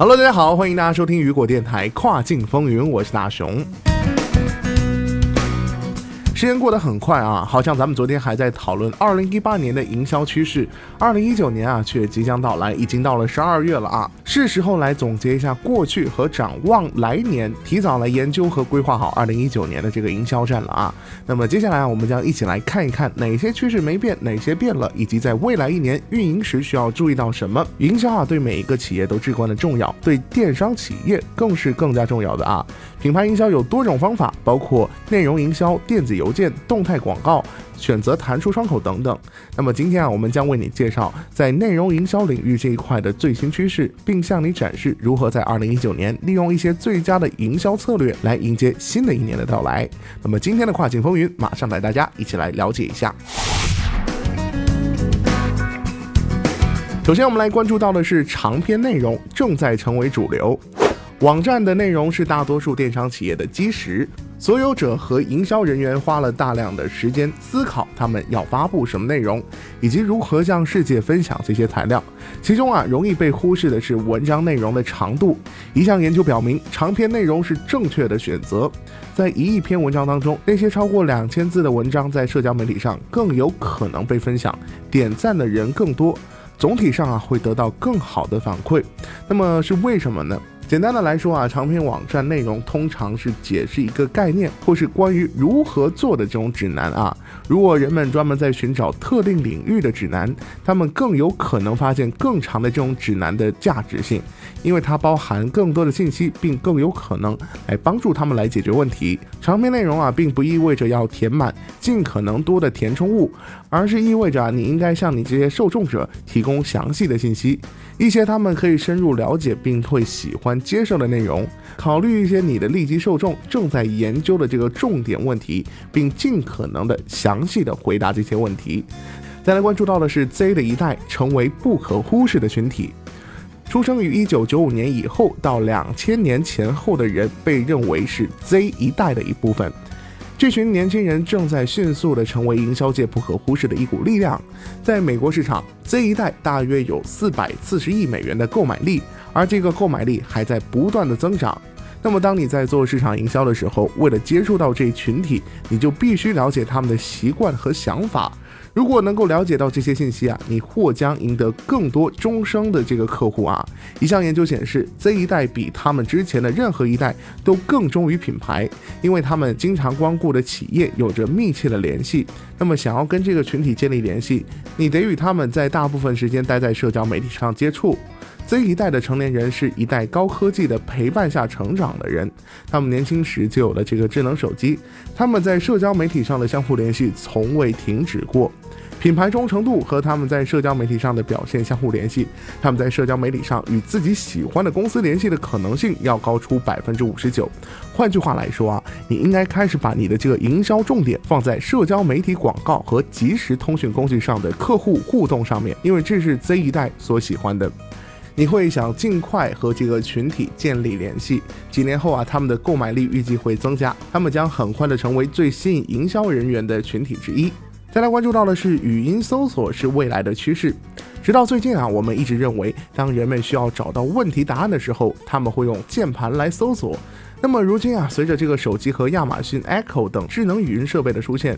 Hello，大家好，欢迎大家收听雨果电台跨境风云，我是大熊。时间过得很快啊，好像咱们昨天还在讨论二零一八年的营销趋势，二零一九年啊却即将到来，已经到了十二月了啊，是时候来总结一下过去和展望来年，提早来研究和规划好二零一九年的这个营销战了啊。那么接下来啊，我们将一起来看一看哪些趋势没变，哪些变了，以及在未来一年运营时需要注意到什么。营销啊，对每一个企业都至关的重要，对电商企业更是更加重要的啊。品牌营销有多种方法，包括内容营销、电子游邮件、动态广告、选择弹出窗口等等。那么今天啊，我们将为你介绍在内容营销领域这一块的最新趋势，并向你展示如何在二零一九年利用一些最佳的营销策略来迎接新的一年的到来。那么今天的跨境风云，马上带大家一起来了解一下。首先，我们来关注到的是长篇内容正在成为主流。网站的内容是大多数电商企业的基石，所有者和营销人员花了大量的时间思考他们要发布什么内容，以及如何向世界分享这些材料。其中啊，容易被忽视的是文章内容的长度。一项研究表明，长篇内容是正确的选择。在一亿篇文章当中，那些超过两千字的文章在社交媒体上更有可能被分享，点赞的人更多，总体上啊会得到更好的反馈。那么是为什么呢？简单的来说啊，长篇网站内容通常是解释一个概念，或是关于如何做的这种指南啊。如果人们专门在寻找特定领域的指南，他们更有可能发现更长的这种指南的价值性，因为它包含更多的信息，并更有可能来帮助他们来解决问题。长篇内容啊，并不意味着要填满尽可能多的填充物，而是意味着啊，你应该向你这些受众者提供详细的信息，一些他们可以深入了解并会喜欢接受的内容。考虑一些你的立即受众正在研究的这个重点问题，并尽可能的详细的回答这些问题。再来关注到的是 Z 的一代成为不可忽视的群体，出生于一九九五年以后到两千年前后的人被认为是 Z 一代的一部分。这群年轻人正在迅速地成为营销界不可忽视的一股力量。在美国市场，Z 一代大约有四百四十亿美元的购买力，而这个购买力还在不断的增长。那么，当你在做市场营销的时候，为了接触到这群体，你就必须了解他们的习惯和想法。如果能够了解到这些信息啊，你或将赢得更多终生的这个客户啊。一项研究显示，Z 一代比他们之前的任何一代都更忠于品牌，因为他们经常光顾的企业有着密切的联系。那么，想要跟这个群体建立联系，你得与他们在大部分时间待在社交媒体上接触。Z 一代的成年人是一代高科技的陪伴下成长的人，他们年轻时就有了这个智能手机，他们在社交媒体上的相互联系从未停止过。品牌忠诚度和他们在社交媒体上的表现相互联系，他们在社交媒体上与自己喜欢的公司联系的可能性要高出百分之五十九。换句话来说啊，你应该开始把你的这个营销重点放在社交媒体广告和即时通讯工具上的客户互动上面，因为这是 Z 一代所喜欢的。你会想尽快和这个群体建立联系，几年后啊，他们的购买力预计会增加，他们将很快的成为最吸引营销人员的群体之一。再来关注到的是语音搜索是未来的趋势。直到最近啊，我们一直认为，当人们需要找到问题答案的时候，他们会用键盘来搜索。那么如今啊，随着这个手机和亚马逊 Echo 等智能语音设备的出现，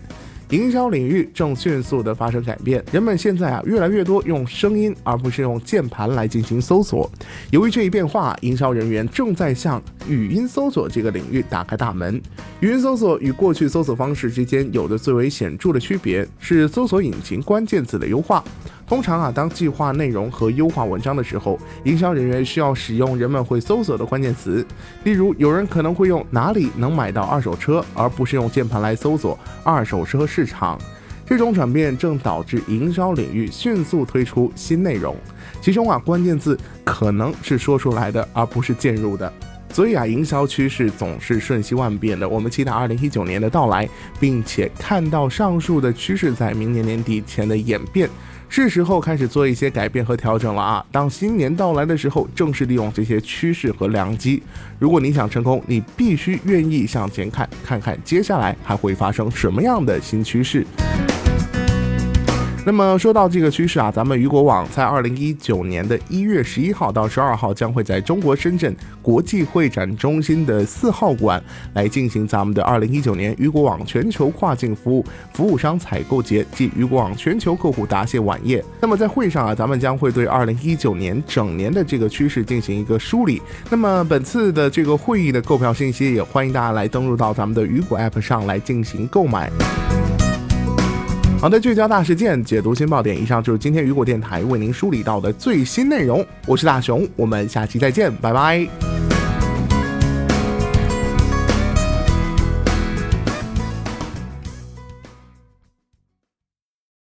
营销领域正迅速的发生改变。人们现在啊，越来越多用声音而不是用键盘来进行搜索。由于这一变化，营销人员正在向语音搜索这个领域打开大门。语音搜索与过去搜索方式之间有的最为显著的区别是搜索引擎关键字的优化。通常啊，当计划内容和优化文章的时候，营销人员需要使用人们会搜索的关键词。例如，有人可能会用“哪里能买到二手车”，而不是用键盘来搜索“二手车市场”。这种转变正导致营销领域迅速推出新内容，其中啊关键字可能是说出来的，而不是渐入的。所以啊，营销趋势总是瞬息万变的。我们期待二零一九年的到来，并且看到上述的趋势在明年年底前的演变，是时候开始做一些改变和调整了啊！当新年到来的时候，正是利用这些趋势和良机。如果你想成功，你必须愿意向前看，看看接下来还会发生什么样的新趋势。那么说到这个趋势啊，咱们雨果网在二零一九年的一月十一号到十二号，将会在中国深圳国际会展中心的四号馆来进行咱们的二零一九年雨果网全球跨境服务服务商采购节暨雨果网全球客户答谢晚宴。那么在会上啊，咱们将会对二零一九年整年的这个趋势进行一个梳理。那么本次的这个会议的购票信息，也欢迎大家来登录到咱们的雨果 App 上来进行购买。好的，聚焦大事件，解读新爆点。以上就是今天雨果电台为您梳理到的最新内容。我是大熊，我们下期再见，拜拜。